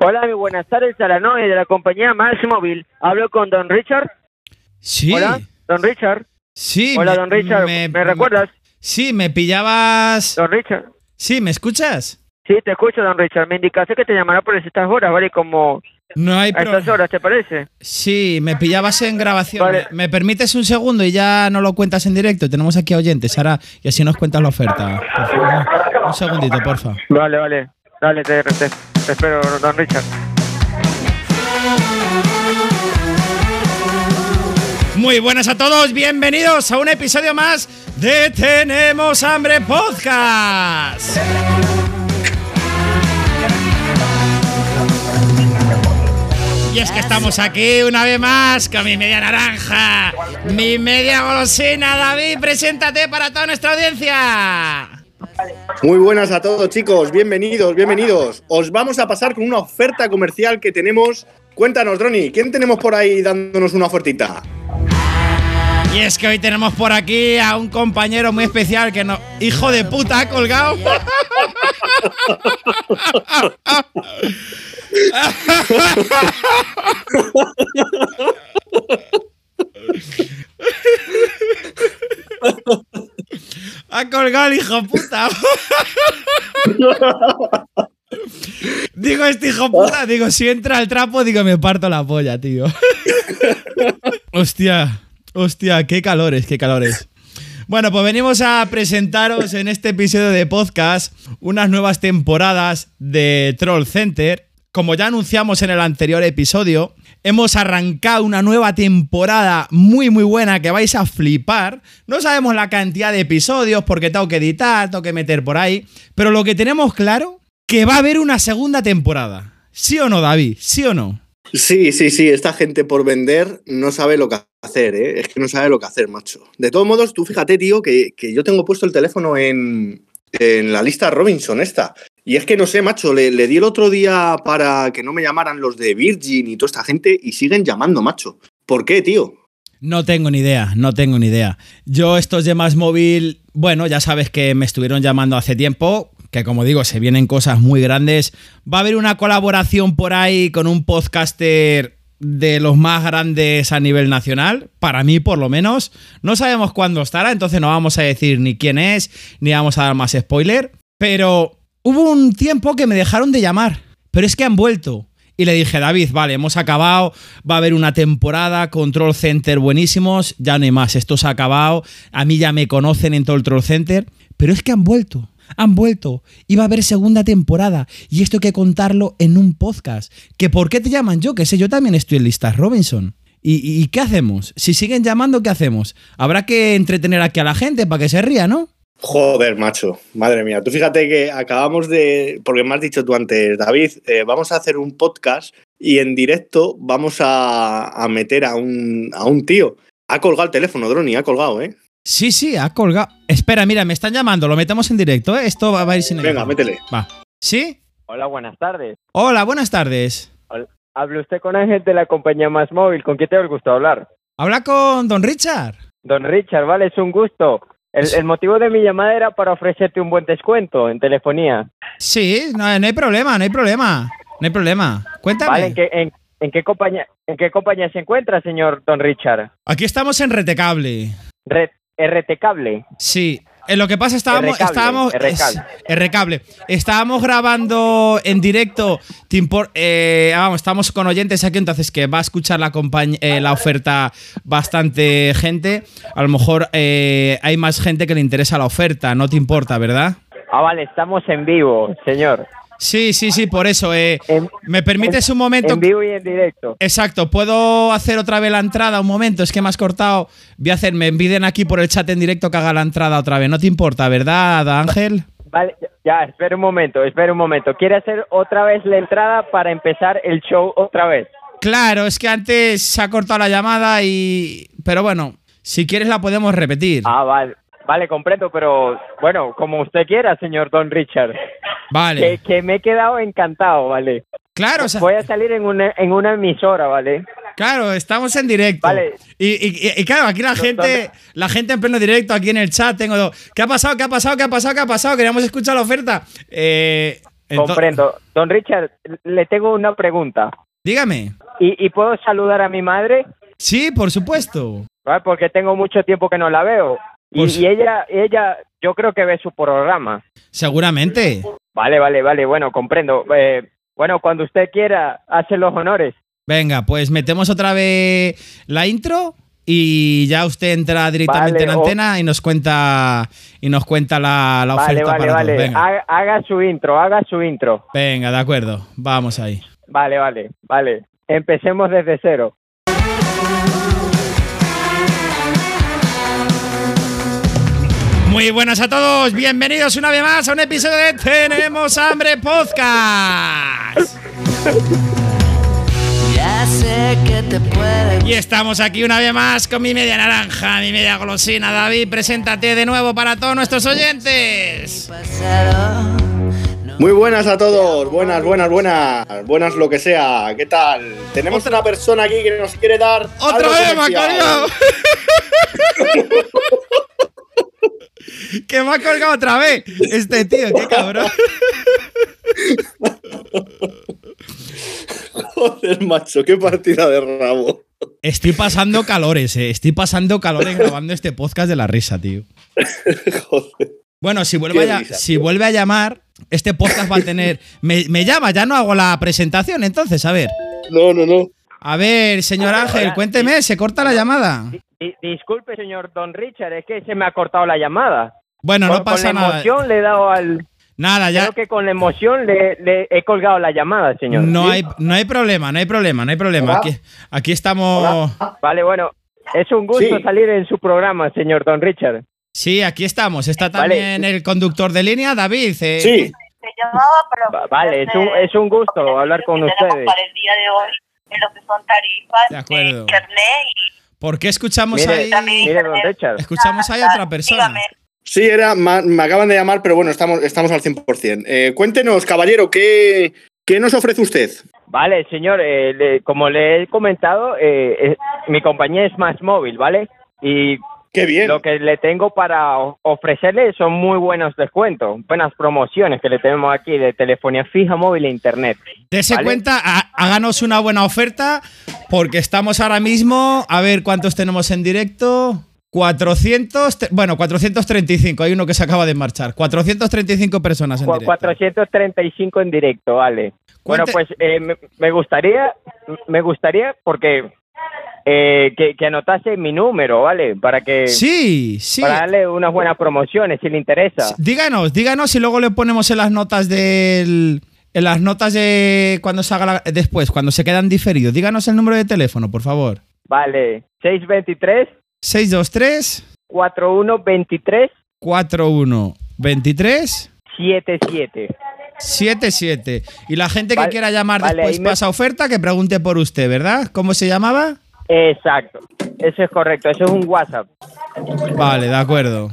Hola, muy buenas tardes, a la novia de la compañía Más Móvil. Hablo con Don Richard. Sí. Hola, Don Richard. Sí. Hola, me- Don Richard. ¿Me, recuerdas? Sí, me pillabas. Don Richard. Sí, ¿me escuchas? Sí, te escucho, Don Richard. Me indicaste que te llamara por estas horas, ¿vale? Como No hay a estas horas, ¿te parece? Sí, me pillabas en grabación. Vale. ¿Me permites un segundo y ya no lo cuentas en directo? Tenemos aquí a oyentes, ahora y así nos cuentas la oferta. Por favor. Un segundito, porfa. Vale, vale. Dale, te, te- espero, Don Richard. Muy buenas a todos, bienvenidos a un episodio más de Tenemos Hambre Podcast. Y es que estamos aquí una vez más con mi media naranja, mi media golosina. David, preséntate para toda nuestra audiencia. Muy buenas a todos chicos, bienvenidos, bienvenidos. Os vamos a pasar con una oferta comercial que tenemos. Cuéntanos, Droni, ¿quién tenemos por ahí dándonos una ofertita? Y es que hoy tenemos por aquí a un compañero muy especial que no. ¡Hijo de puta! ha colgado. Ha colgado el hijo puta. Digo, este hijo puta, digo, si entra el trapo, digo, me parto la polla, tío. Hostia, hostia, qué calores, qué calores. Bueno, pues venimos a presentaros en este episodio de podcast unas nuevas temporadas de Troll Center. Como ya anunciamos en el anterior episodio, hemos arrancado una nueva temporada muy muy buena que vais a flipar. No sabemos la cantidad de episodios porque tengo que editar, tengo que meter por ahí, pero lo que tenemos claro que va a haber una segunda temporada. ¿Sí o no, David? ¿Sí o no? Sí, sí, sí, esta gente por vender no sabe lo que hacer, ¿eh? Es que no sabe lo que hacer, macho. De todos modos, tú fíjate, tío, que, que yo tengo puesto el teléfono en, en la lista Robinson esta. Y es que no sé, macho, le, le di el otro día para que no me llamaran los de Virgin y toda esta gente y siguen llamando, macho. ¿Por qué, tío? No tengo ni idea, no tengo ni idea. Yo estos de más móvil, bueno, ya sabes que me estuvieron llamando hace tiempo, que como digo, se vienen cosas muy grandes. Va a haber una colaboración por ahí con un podcaster de los más grandes a nivel nacional, para mí por lo menos. No sabemos cuándo estará, entonces no vamos a decir ni quién es, ni vamos a dar más spoiler. Pero hubo un tiempo que me dejaron de llamar, pero es que han vuelto. Y le dije, David, vale, hemos acabado, va a haber una temporada, Control Center buenísimos, ya no hay más, esto se ha acabado, a mí ya me conocen en todo el Troll Center, pero es que han vuelto, han vuelto, y va a haber segunda temporada, y esto hay que contarlo en un podcast, que ¿por qué te llaman yo? Que sé, yo también estoy en listas Robinson. ¿Y, y- y qué hacemos? Si siguen llamando, ¿qué hacemos? Habrá que entretener aquí a la gente para que se ría, ¿no? Joder, macho, madre mía. Tú fíjate que acabamos de, porque me has dicho tú antes, David, eh, vamos a hacer un podcast y en directo vamos a, a meter a un, a un tío. Ha colgado el teléfono, Droni, ha colgado, ¿eh? Sí, sí, ha colgado. Espera, mira, me están llamando, lo metemos en directo, ¿eh? Esto va va a ir sin Venga, métele. Va. ¿Sí? Hola, buenas tardes. Hola, buenas tardes. Habla usted con Ángel de la compañía Más Móvil. ¿Con quién te el gusto hablar? Habla con Don Richard. Don Richard, vale, es un gusto. El, el motivo de mi llamada era para ofrecerte un buen descuento en telefonía. Sí, no, no hay problema, no hay problema. No hay problema. Cuéntame. Vale, ¿en qué, en, en qué compañía, ¿en qué compañía se encuentra, señor Don Richard? Aquí estamos en Retecable. Red, RT Cable. Sí. En lo que pasa estábamos estábamos R-Cable. Estábamos grabando en directo te impor- eh, vamos, estamos con oyentes aquí entonces que va a escuchar la compañ- eh, la oferta bastante gente. A lo mejor eh, hay más gente que le interesa la oferta, no te importa, ¿verdad? Ah, vale, estamos en vivo, señor. Sí, sí, sí, por eso. eh, En, ¿Me permites en- un momento? En vivo y en directo. Exacto, ¿puedo hacer otra vez la entrada? Un momento, es que me has cortado. Voy a hacer, me enviden aquí por el chat en directo que haga la entrada otra vez. No te importa, ¿verdad, Ángel? Vale, ya, espera un momento, espera un momento. ¿Quiere hacer otra vez la entrada para empezar el show otra vez? Claro, es que antes se ha cortado la llamada y. Pero bueno, si quieres la podemos repetir. Ah, vale. Vale, comprendo, pero bueno, como usted quiera, señor Don Richard. Vale. Que, que me he quedado encantado, ¿vale? Claro, o sea, Voy a salir en una, en una emisora, ¿vale? claro, estamos en directo. Vale. Y, y- y- claro, aquí la gente, la gente en pleno directo, aquí en el chat, tengo. ¿Qué ha pasado? ¿Qué ha pasado? ¿Qué ha pasado? ¿Qué ha pasado? Queríamos escuchar la oferta. Eh, comprendo. Don Richard, le tengo una pregunta. Dígame. ¿Y, y puedo saludar a mi madre? Sí, por supuesto. ¿Vale? Porque tengo mucho tiempo que no la veo. Y, Pues- y ella, ella, yo creo que ve su programa. Seguramente. Vale, vale, vale, bueno, comprendo. Eh, bueno, cuando usted quiera, hace los honores. Venga, pues metemos otra vez la intro y ya usted entra directamente Vale, en o- antena y nos cuenta y nos cuenta la, la Vale, oferta vale, para vale. todos. Venga. Haga, haga su intro, haga su intro. Venga, de acuerdo. Vamos ahí. Vale, vale, vale. Empecemos desde cero. Muy buenas a todos, bienvenidos una vez más a un episodio de Tenemos Hambre Podcast. Ya sé que te puede Y estamos aquí una vez más con mi media naranja, mi media golosina. David, preséntate de nuevo para todos nuestros oyentes. Muy buenas a todos, buenas, buenas, buenas, buenas lo que sea. ¿Qué tal? Tenemos una persona aquí que nos quiere dar ¡Otra algo vez colgado! que me ha colgado otra vez este tío, qué cabrón. Joder, macho, qué partida de rabo. Estoy pasando calores, eh. Estoy pasando calores grabando este podcast de la risa, tío. Joder. Bueno, si vuelve, a, risa, si vuelve a llamar, este podcast va a tener. Me, me llama, ya no hago la presentación, entonces, a ver. No, no, no. A ver, señor Ángel, cuénteme, se corta la llamada. Di- di- disculpe, señor Don Richard, es que se me ha cortado la llamada. Bueno, Con- no pasa con la nada. emoción le he dado al... Nada, ya. Creo que con la emoción le, le he colgado la llamada, señor. No ¿Sí? hay, no hay problema, no hay problema, no hay problema. Aquí, aquí estamos. Vale, bueno, es un gusto Sí. salir en su programa, señor Don Richard. Sí, aquí estamos. Está Vale. también el conductor de línea, David. eh, Sí, vale, es un, es un gusto hablar con ustedes. para el día de hoy en lo que son tarifas De acuerdo. internet y ¿Por qué escuchamos Mire, ahí? mire, Don Richard. Escuchamos ahí a otra persona. Dígame. sí, era, ma- me acaban de llamar, pero bueno, estamos, estamos al 100%. Eh, cuéntenos, caballero, ¿qué, ¿qué nos ofrece usted? Vale, señor, eh, le- como le he comentado, eh, eh, mi compañía es Más Móvil, ¿vale? Y Qué bien. lo que le tengo para ofrecerle son muy buenos descuentos, buenas promociones que le tenemos aquí de telefonía fija, móvil e internet. Dese Vale. cuenta, há- háganos una buena oferta, porque estamos ahora mismo, a ver cuántos tenemos en directo. 400, te- bueno, 435, hay uno que se acaba de marchar. 435 personas en directo. 435 en directo, vale. Bueno, Cuente- pues eh, me gustaría, me gustaría porque eh, que, que anotase mi número, ¿vale? Para que Sí, sí. para darle unas buenas promociones, si le interesa. Díganos, díganos y luego le ponemos en las notas del. En las notas de cuando se haga la- después, cuando se quedan diferidos. Díganos el número de teléfono, por favor. Vale, 623 623 4123 4123 77. 77. Y la gente que quiera llamar vale, después me- para esa oferta, que pregunte por usted, ¿verdad? ¿Cómo se llamaba? Exacto. Eso es correcto, eso es un WhatsApp. Vale, de acuerdo.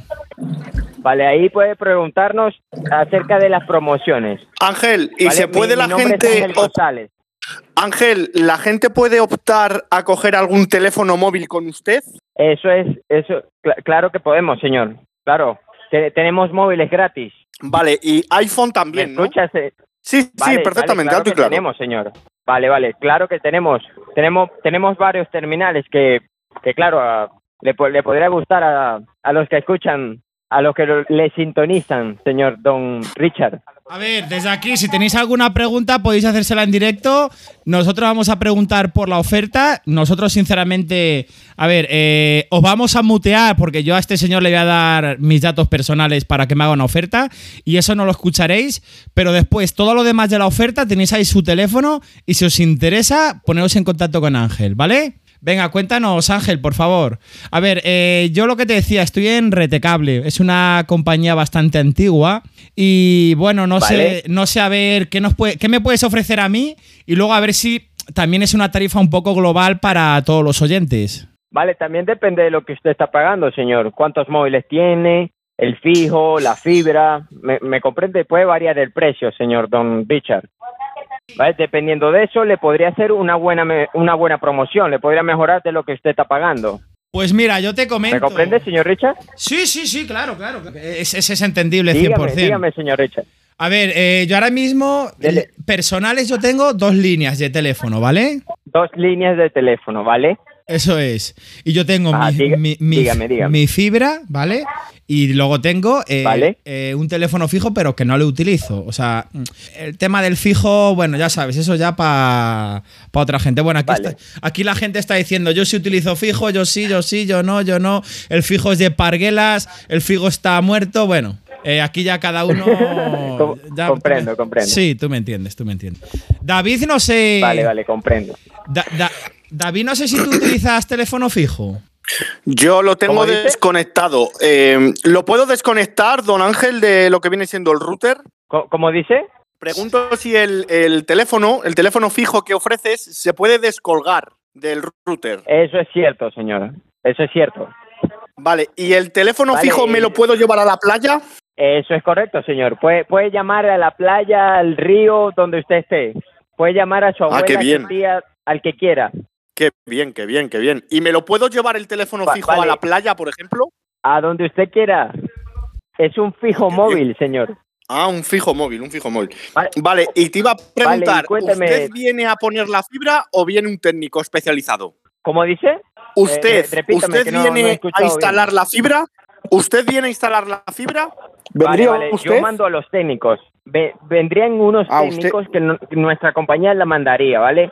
Vale, ahí puede preguntarnos acerca de las promociones. Ángel, ¿y ¿vale? se puede Mi- la mi gente Ángel. Ángel, ¿la gente puede optar a coger algún teléfono móvil con usted? Eso es, eso, cl- claro que podemos, señor. Claro, Te- tenemos móviles gratis. Vale, y iPhone ¿Me también, ¿no? escuchas? eh? Sí, sí, perfectamente, vale, alto y que claro. tenemos, señor. Vale, vale, claro que tenemos. Tenemos, tenemos varios terminales que, que claro, le, le podría gustar a, a los que escuchan, a los que lo- le sintonizan, señor Don Richard. A ver, desde aquí, si tenéis alguna pregunta, podéis hacérsela en directo. Nosotros vamos a preguntar por la oferta. Nosotros, sinceramente, a ver, eh, os vamos a mutear porque yo a este señor le voy a dar mis datos personales para que me haga una oferta y eso no lo escucharéis. Pero después, todo lo demás de la oferta, tenéis ahí su teléfono y si os interesa, poneros en contacto con Ángel, ¿vale? Venga, cuéntanos, Ángel, por favor. A ver, eh, yo lo que te decía, estoy en Retecable. Es una compañía bastante antigua. Y bueno, no Vale. sé, no sé a ver qué nos puede, qué me puedes ofrecer a mí. Y luego a ver si también es una tarifa un poco global para todos los oyentes. Vale, también depende de lo que usted está pagando, señor. ¿Cuántos móviles tiene? El fijo, la fibra. Me, me comprende, puede variar el precio, señor Don Richard. ¿Vale? Dependiendo de eso, le podría hacer una buena, una buena promoción. Le podría mejorar de lo que usted está pagando. Pues mira, yo te comento. ¿Me comprende, señor Richard? Sí, sí, sí, claro, claro. Es, es, es entendible 100%. Dígame, dígame, señor Richard. A ver, eh, yo ahora mismo, Dele. personales, yo tengo dos líneas de teléfono, ¿vale? Dos líneas de teléfono, ¿vale? Eso es. Y yo tengo Ah, mi, diga- mi- mi- dígame, dígame. mi fibra, ¿vale? Y luego tengo eh, Vale. eh, un teléfono fijo, pero que no lo utilizo. O sea, mm, el tema del fijo, bueno, ya sabes, eso ya para otra gente. Bueno, aquí, Vale. está- aquí la gente está diciendo, yo sí utilizo fijo, yo sí, yo sí, yo no, yo no. El fijo es de parguelas, el fijo está muerto. Bueno, eh, aquí ya cada uno... Ya- comprendo, comprendo. Sí, tú me entiendes, tú me entiendes. David, no sé... Vale, vale, comprendo. Da- da- David, no sé si tú utilizas teléfono fijo. Yo lo tengo desconectado. Eh, ¿Lo puedo desconectar, don Ángel, de lo que viene siendo el router? ¿Cómo dice? Pregunto si el, el teléfono, el teléfono fijo que ofreces, se puede descolgar del router. Eso es cierto, señora. Eso es cierto. Vale, ¿y el teléfono Vale, fijo me lo puedo llevar a la playa? Eso es correcto, señor. Puede, puede llamar a la playa, al río, donde usted esté. Puede llamar a su Ah, abuela, qué a su bien. tía, al que quiera. Qué bien, qué bien, qué bien. ¿Y me lo puedo llevar el teléfono Va- fijo a la playa, por ejemplo? A donde usted quiera. Es un fijo Qué móvil, señor. Ah, un fijo móvil, un fijo móvil. Vale. Vale, y te iba a preguntar, ¿usted viene a poner la fibra o viene un técnico especializado? ¿Cómo dice? ¿Usted, Eh, repítame, usted no viene a instalar la fibra? ¿Usted viene a instalar la fibra? Vale, ¿Vendría usted? Yo mando a los técnicos. Ve- vendrían unos Ah, usted- técnicos que, no- que nuestra compañía la mandaría, ¿vale?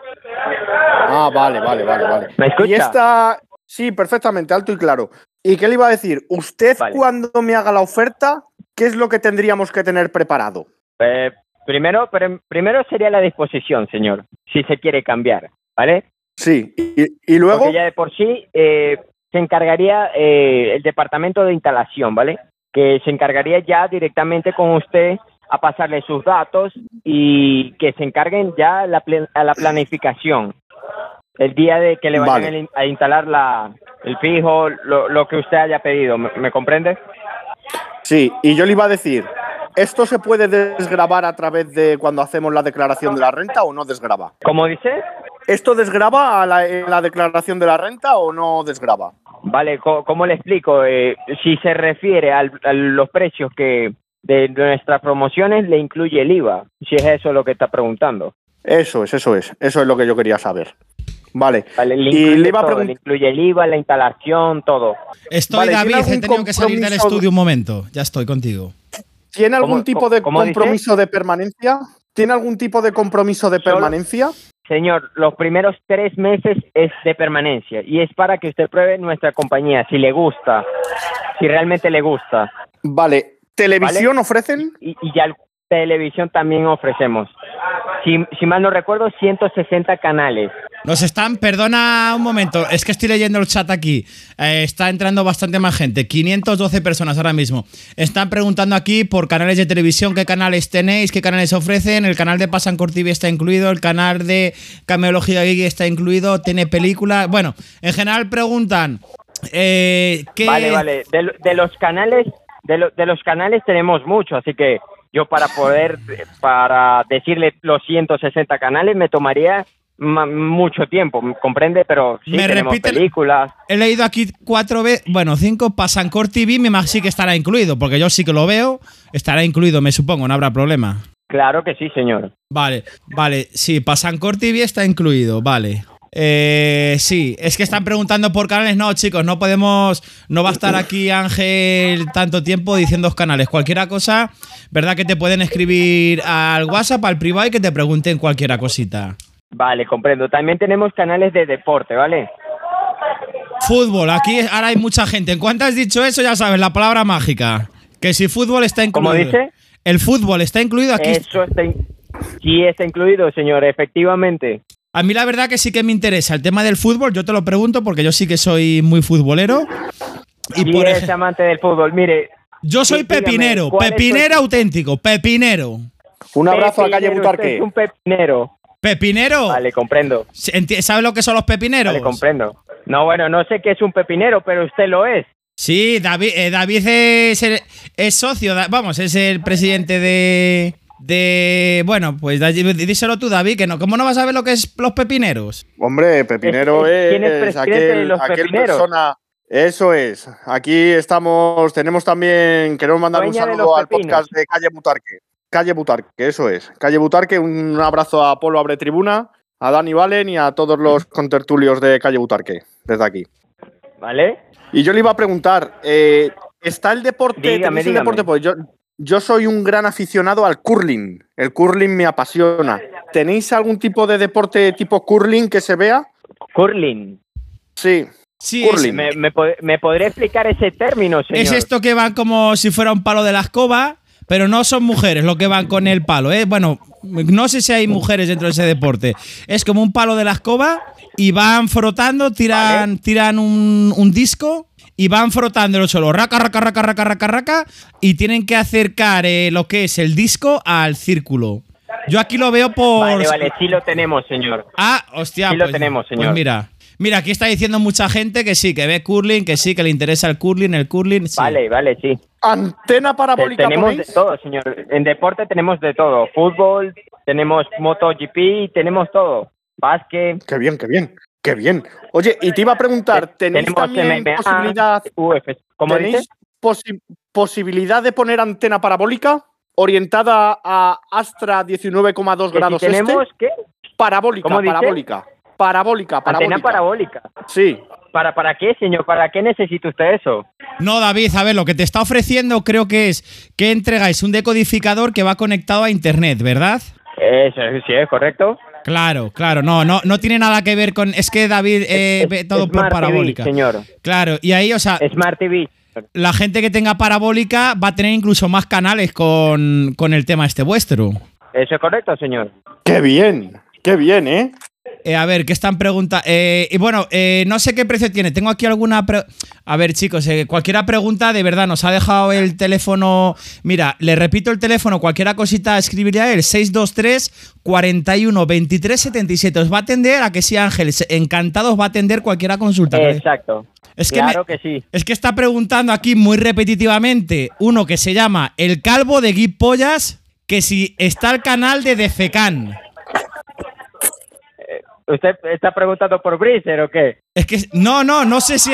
Ah, vale, vale, vale, vale. ¿Me escucha? Y esta, sí, perfectamente, alto y claro. ¿Y qué le iba a decir? Usted Vale. cuando me haga la oferta, ¿qué es lo que tendríamos que tener preparado? Eh, primero, primero sería la disposición, señor, si se quiere cambiar, ¿vale? Sí, y, y luego, Porque ya de por sí eh, se encargaría eh, el departamento de instalación, ¿vale? Que se encargaría ya directamente con usted a pasarle sus datos y que se encarguen ya la, a la planificación. El día de que le vayan Vale. a in- a instalar la, el fijo, lo, lo que usted haya pedido, ¿me, me comprende? sí, y yo le iba a decir, ¿esto se puede desgrabar a través de cuando hacemos la declaración de la renta o no desgraba? ¿Cómo dice? ¿Esto desgraba a la, en la declaración de la renta o no desgraba? Vale, ¿cómo le explico? Eh, si se refiere al- a los precios que de nuestras promociones, le incluye el IVA, si es eso lo que está preguntando. Eso es, eso es, eso es lo que yo quería saber. Vale. Vale, le Y incluye, le iba a todo, pregun- le incluye el IVA, la instalación, todo. Estoy, Vale, ¿tiene David, he tenido que salir del estudio un momento. Ya estoy contigo. ¿Tiene algún ¿Cómo- tipo de dice? compromiso de permanencia? ¿Tiene algún tipo de compromiso de permanencia? Señor, los primeros tres meses es de permanencia y es para que usted pruebe nuestra compañía, si le gusta, si realmente le gusta. Vale. ¿Televisión ofrecen? Y, y ya el- televisión también ofrecemos. Si, si mal no recuerdo, 160 canales. Nos están, perdona un momento, es que estoy leyendo el chat aquí. Eh, está entrando bastante más gente, 512 personas ahora mismo. Están preguntando aquí por canales de televisión, qué canales tenéis, qué canales ofrecen. El canal de Pasancor TV está incluido, el canal de Cameología Geek está incluido, tiene películas. Bueno, en general preguntan. Eh, ¿qué- Vale, vale. De los canales, de, lo- de los canales tenemos mucho, así que yo para poder, para decirle los 160 canales me tomaría ma- mucho tiempo, ¿comprende? Pero sí Me tenemos repite el- películas. He leído aquí cuatro veces, bueno, cinco, Pasancor TV, me imagino sí que estará incluido, porque yo sí que lo veo, estará incluido, me supongo, no habrá problema. Claro que sí, señor. Vale, vale, sí, Pasancor TV está incluido, vale. Eh, sí, es que están preguntando por canales. No, chicos, no podemos. No va a estar aquí Ángel tanto tiempo diciendo canales. Cualquiera cosa, ¿verdad? Que te pueden escribir al WhatsApp, al privado y que te pregunten cualquiera cosita. Vale, comprendo. También tenemos canales de deporte, ¿vale? Fútbol, aquí ahora hay mucha gente. En cuanto has dicho eso, ya sabes, la palabra mágica. Que si fútbol está incluido. ¿Cómo dice? El fútbol está incluido aquí. Eso está, in- sí está incluido, señor, efectivamente. A mí la verdad que sí que me interesa el tema del fútbol. Yo te lo pregunto porque yo sí que soy muy futbolero. Y Y por es ej- amante del fútbol. Mire, yo soy dígame, pepinero, ¿cuál es su- pepinero auténtico, pepinero. Un abrazo a Calle pepinero, usted Butarque. Es un pepinero. ¿Pepinero? Vale, comprendo. ¿Sabes lo que son los pepineros? Vale, comprendo. No, bueno, no sé qué es un pepinero, pero usted lo es. Sí, David, eh, David es, el- es socio, vamos, es el presidente de... De. Bueno, pues díselo tú, David, que no. ¿Cómo no vas a ver lo que es los pepineros? Hombre, Pepinero Es- ¿quién es es, aquel, los aquel pepineros? persona. Eso es. Aquí estamos, tenemos también, queremos mandar un Dueña saludo al podcast de Calle Butarque. Calle Butarque, eso es. Calle Butarque, un abrazo a Polo Abre Tribuna, a Dani Valen y a todos los contertulios de Calle Butarque, desde aquí. ¿Vale? Y yo le iba a preguntar, eh, ¿está el deporte? Dígame, tenéis el dígame. deporte? Pues yo, yo soy un gran aficionado al curling. El curling me apasiona. ¿Tenéis algún tipo de deporte tipo curling que se vea? Curling. Sí. Sí, es, Curling. ¿Me, me, me podría explicar ese término, señor? es esto que van como si fuera un palo de la escoba, pero no son mujeres lo que van con el palo, ¿eh? Bueno, no sé si hay mujeres dentro de ese deporte. Es como un palo de la escoba y van frotando, tiran, tiran un, un disco y van frotando el suelo, raca, raca, raca, raca, raca, raca, y tienen que acercar eh, lo que es el disco al círculo. Yo aquí lo veo por... Vale, vale, sí lo tenemos, señor. Ah, hostia. Sí lo pues- tenemos, pues señor. mira, mira, aquí está diciendo mucha gente que sí, que ve curling, que sí, que le interesa el curling, el curling. sí. Vale, vale, sí. ¿Antena Te- parabólica tenemos de todo, señor. En deporte tenemos de todo. Fútbol, tenemos MotoGP, tenemos todo. Básquet. Qué bien, qué bien, qué bien. Oye, y te iba a preguntar, ¿tenéis tenemos también MMA, posibilidad, UFC. ¿Cómo tenéis dices? posi- posibilidad de poner antena parabólica orientada a Astra 19,2 Que grados si tenemos, este? ¿qué? Parabólica, parabólica. Parabólica, parabólica. Antena parabólica. Sí. ¿Para, ¿Para qué, señor? ¿Para qué necesita usted eso? No, David, a ver, lo que te está ofreciendo creo que es que entregáis un decodificador que va conectado a internet, ¿verdad? Eso, sí, es correcto. Claro, claro, no, no, no tiene nada que ver con. Es que David eh, Es- ve todo por TV, parabólica. señor. Claro, y ahí, o sea, Smart TV. la gente que tenga parabólica va a tener incluso más canales con, con el tema este vuestro. Eso es correcto, señor. Qué bien, qué bien, ¿eh? Eh, a ver, ¿qué están preguntando? y bueno, eh, no sé qué precio tiene. Tengo aquí alguna. pre- a ver, chicos, eh, cualquiera pregunta, de verdad, nos ha dejado el teléfono. Mira, le repito el teléfono, cualquiera cosita, escribirle a él: 623 41 23 77. Os va a atender, a que sí, Ángel. os va a atender cualquiera consulta. Exacto. Es que claro me- que sí. Es que está preguntando aquí muy repetitivamente uno que se llama El Calvo de Guy Pollas, que si está el canal de Defecan. ¿Usted está preguntando por Breezer o qué? Es que no, no, no sé si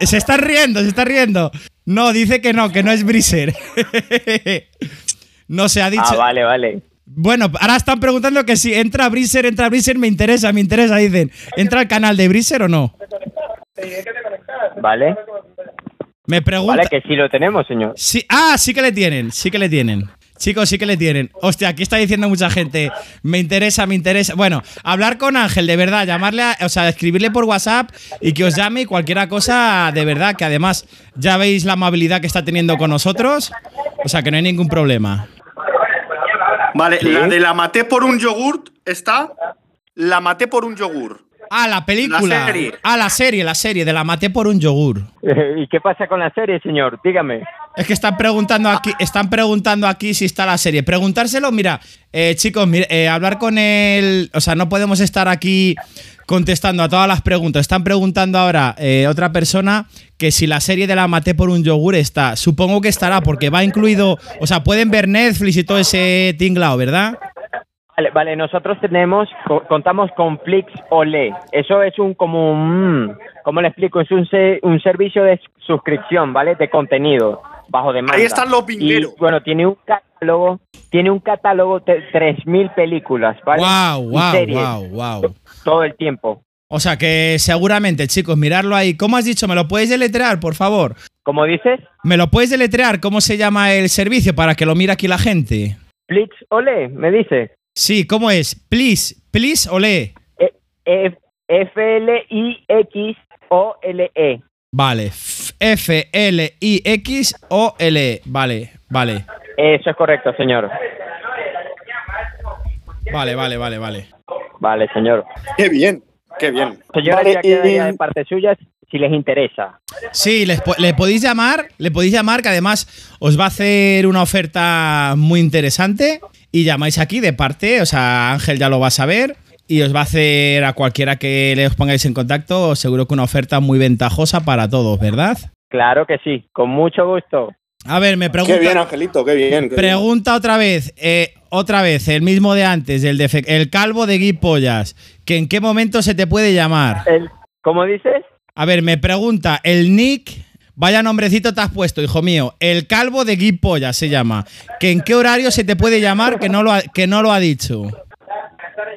se está riendo, se está riendo. No, dice que no, que no es Briser. no se ha dicho. Ah, vale, vale. Bueno, ahora están preguntando que si entra Briser, entra Briser, me interesa, me interesa, dicen. ¿Entra al canal de Briser o no? Vale. Me pregunta. Vale, que sí lo tenemos, señor. Sí, ah, sí que le tienen, sí que le tienen. Chicos, sí que le tienen. Hostia, aquí está diciendo mucha gente. Me interesa, me interesa. Bueno, hablar con Ángel, de verdad, llamarle, a- o sea, escribirle por WhatsApp y que os llame y cualquier cosa, de verdad, que además ya veis la amabilidad que está teniendo con nosotros. O sea, que no hay ningún problema. Vale, la de la maté por un yogurt está. La maté por un yogur. Ah, la película. La serie. Ah, la serie, la serie, de la maté por un yogur. ¿Y qué pasa con la serie, señor? Dígame. Es que están preguntando aquí, están preguntando aquí si está la serie. Preguntárselo, mira, eh, chicos, mira, eh, hablar con él, o sea, no podemos estar aquí contestando a todas las preguntas. Están preguntando ahora eh, otra persona que si la serie de la maté por un yogur está. Supongo que estará porque va incluido, o sea, pueden ver Netflix y todo ese tinglao, ¿verdad? Vale, vale, nosotros tenemos, co- contamos con Flix Olé. Eso es un como un, ¿cómo le explico? Es un, se- un servicio de suscripción, ¿vale? De contenido bajo demanda. Ahí están los vingueros. Y bueno, tiene un catálogo, tiene un catálogo de 3000 películas, ¿vale? Wow, wow, series, wow, wow. Todo el tiempo. O sea que seguramente, chicos, mirarlo ahí. ¿Cómo has dicho? ¿Me lo puedes deletrear, por favor? ¿Cómo dices? ¿Me lo puedes deletrear? ¿Cómo se llama el servicio para que lo mire aquí la gente? Flix Olé, me dice. Sí, ¿cómo es? Please, please, ole. E- F- F-L-I-X-O-L-E. Vale, F- F-L-I-X-O-L. Vale, vale. Eso es correcto, señor. Vale, vale, vale, vale. Vale, señor. Qué bien, qué bien. Señora, Vale, ya quedaría y- de parte suya si les interesa. Sí, les po- le podéis llamar, le podéis llamar, que además os va a hacer una oferta muy interesante. Y llamáis aquí de parte, o sea, Ángel ya lo va a saber. Y os va a hacer a cualquiera que le os pongáis en contacto, seguro que una oferta muy ventajosa para todos, ¿verdad? Claro que sí, con mucho gusto. A ver, me pregunta. Qué bien, Angelito, qué bien. qué bien. Pregunta otra vez, eh, otra vez, el mismo de antes, el, de Fe- el calvo de Guy Pollas, que en qué momento se te puede llamar. El, ¿Cómo dices? A ver, me pregunta el nick, Vaya nombrecito te has puesto, hijo mío. El calvo de Guy Polla se llama. ¿Que ¿En qué horario se te puede llamar que no lo ha, que no lo ha dicho?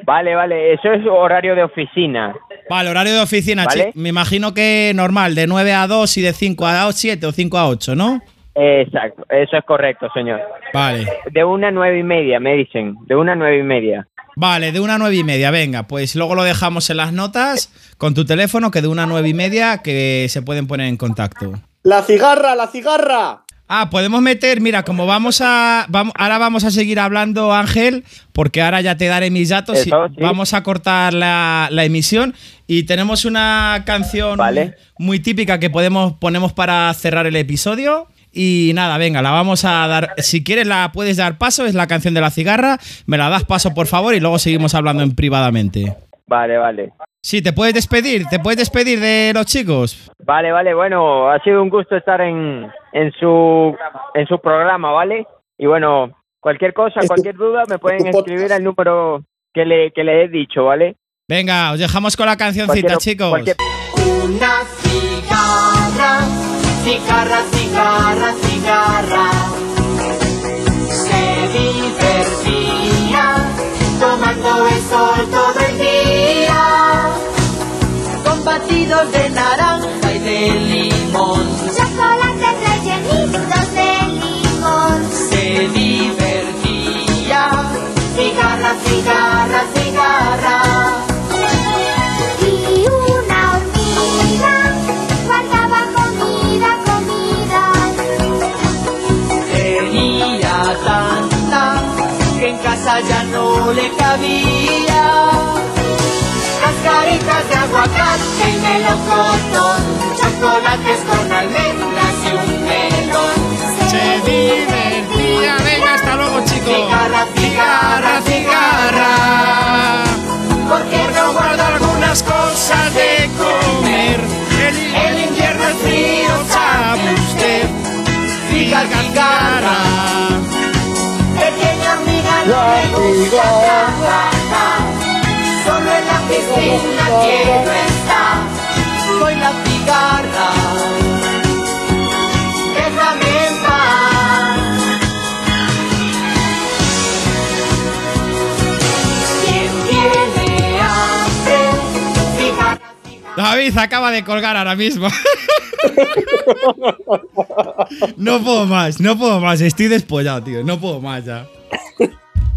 Vale, vale, eso es horario de oficina. Vale, horario de oficina. Vale. Me imagino que normal, de 9 a 2 y de 5 a 7 o 5 a 8, ¿no? Exacto, eso es correcto, señor. Vale. De una a nueve y media, me dicen. De una a nueve y media. Vale, de una a nueve y media, venga, pues luego lo dejamos en las notas con tu teléfono, que de una a nueve y media que se pueden poner en contacto. ¡La cigarra, la cigarra! Ah, podemos meter, mira, como vamos a. Vamos, ahora vamos a seguir hablando, Ángel, porque ahora ya te daré mis datos y sí. vamos a cortar la, la emisión. Y tenemos una canción Vale. muy típica que podemos ponemos para cerrar el episodio. Y nada, venga, la vamos a dar. Si quieres, la puedes dar paso, es la canción de la cigarra. Me la das paso, por favor, y luego seguimos hablando en privadamente. Vale, vale. Sí, te puedes despedir, te puedes despedir de los chicos. Vale, vale, bueno, ha sido un gusto estar en, en su en su programa, ¿vale? Y bueno, cualquier cosa, Es tu- cualquier duda me pueden podcast. escribir al número que le, que le he dicho, ¿vale? Venga, os dejamos con la cancioncita, Cualquier- chicos. cualquier- Una cigarra, cigarra, cigarra, cigarra. Se divertía tomando el sol todo el día. Con batidos de naranja y de limón. Chocolates rellenitos de limón. Se divertía. Cigarra, cigarra, cigarra. Le cabía. Cascaritas de aguacate y melocotón, chocolates trabajar. Solo en la piscina quiero estar. Soy la cigarra. Déjame en paz. ¿Quién tiene hambre? Cigarra, cigarra. David acaba de colgar ahora mismo. no puedo más, no puedo más. Estoy despollado, tío. No puedo más ya.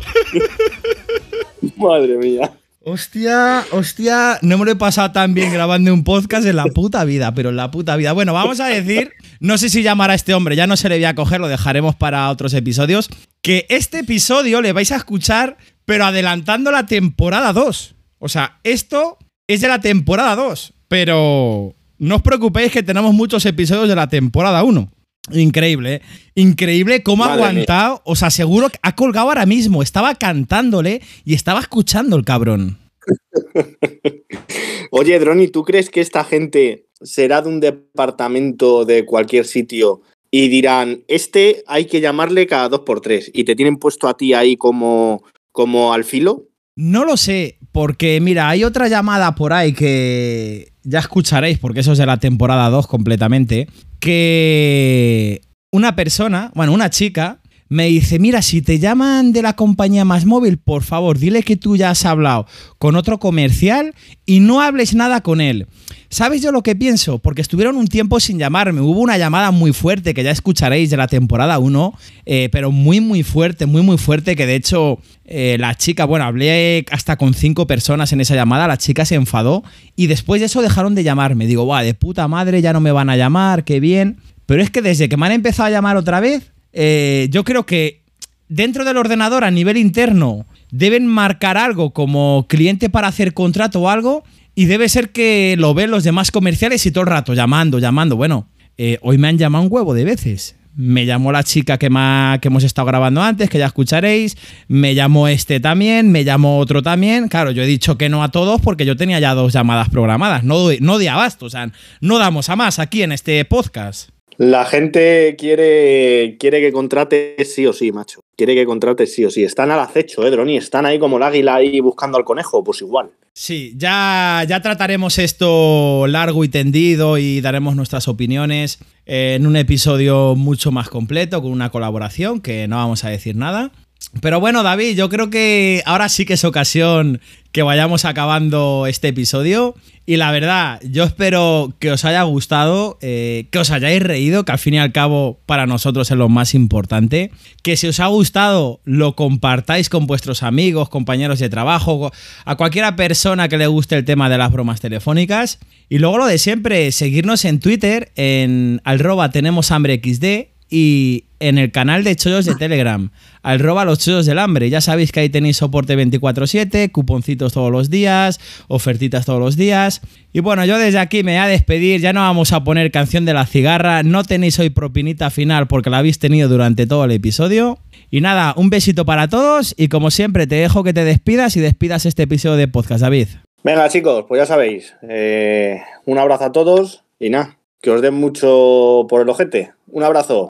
Madre mía. Hostia, hostia, no me lo he pasado tan bien grabando un podcast en la puta vida, pero en la puta vida. Bueno, vamos a decir, no sé si llamar a este hombre, ya no se le voy a coger, lo dejaremos para otros episodios, que este episodio le vais a escuchar, pero adelantando la temporada 2. O sea, esto es de la temporada 2, pero no os preocupéis que tenemos muchos episodios de la temporada 1. Increíble, ¿eh? Increíble cómo ha mía. aguantado. Os aseguro que ha colgado ahora mismo. Estaba cantándole y estaba escuchando el cabrón. Oye, Droni, ¿tú crees que esta gente será de un departamento de cualquier sitio y dirán, este hay que llamarle cada dos por tres y te tienen puesto a ti ahí como, como al filo? No lo sé, porque mira, hay otra llamada por ahí que ya escucharéis, porque eso es de la temporada 2 completamente, que una persona, bueno, una chica, me dice, mira, si te llaman de la compañía Más Móvil, por favor, dile que tú ya has hablado con otro comercial y no hables nada con él. ¿Sabes yo lo que pienso? Porque estuvieron un tiempo sin llamarme. Hubo una llamada muy fuerte que ya escucharéis de la temporada 1, eh, pero muy, muy fuerte, muy, muy fuerte, que de hecho eh, la chica, bueno, hablé hasta con cinco personas en esa llamada, la chica se enfadó y después de eso dejaron de llamarme. Digo, va, de puta madre, ya no me van a llamar, qué bien. Pero es que desde que me han empezado a llamar otra vez, eh, yo creo que dentro del ordenador a nivel interno deben marcar algo como cliente para hacer contrato o algo y debe ser que lo ven los demás comerciales y todo el rato llamando, llamando. Bueno, eh, hoy me han llamado un huevo de veces. Me llamó la chica que, ma- que hemos estado grabando antes, que ya escucharéis. Me llamó este también, me llamó otro también. Claro, yo he dicho que no a todos porque yo tenía ya dos llamadas programadas. No, no de abasto, o sea, no damos a más aquí en este podcast. La gente quiere, quiere que contrates sí o sí, macho. quiere que contrates sí o sí. Están al acecho, ¿eh, Droni? Están ahí como el águila ahí buscando al conejo, pues igual. Sí, ya, ya trataremos esto largo y tendido y daremos nuestras opiniones en un episodio mucho más completo, con una colaboración, que no vamos a decir nada. Pero bueno, David, yo creo que ahora sí que es ocasión que vayamos acabando este episodio. Y la verdad, yo espero que os haya gustado, eh, que os hayáis reído, que al fin y al cabo para nosotros es lo más importante. Que si os ha gustado, lo compartáis con vuestros amigos, compañeros de trabajo, a cualquiera persona que le guste el tema de las bromas telefónicas. Y luego lo de siempre, seguirnos en Twitter, en arroba tenemos hambre XD y en el canal de chollos de Telegram, al roba los chollos del hambre. Ya sabéis que ahí tenéis soporte 24/7, cuponcitos todos los días, ofertitas todos los días. Y bueno, yo desde aquí me voy a despedir, ya no vamos a poner canción de la cigarra, no tenéis hoy propinita final porque la habéis tenido durante todo el episodio. Y nada, un besito para todos y como siempre te dejo que te despidas y despidas este episodio de podcast, David. Venga, chicos, pues ya sabéis. eh, un abrazo a todos y nada, que os den mucho por el ojete. Un abrazo.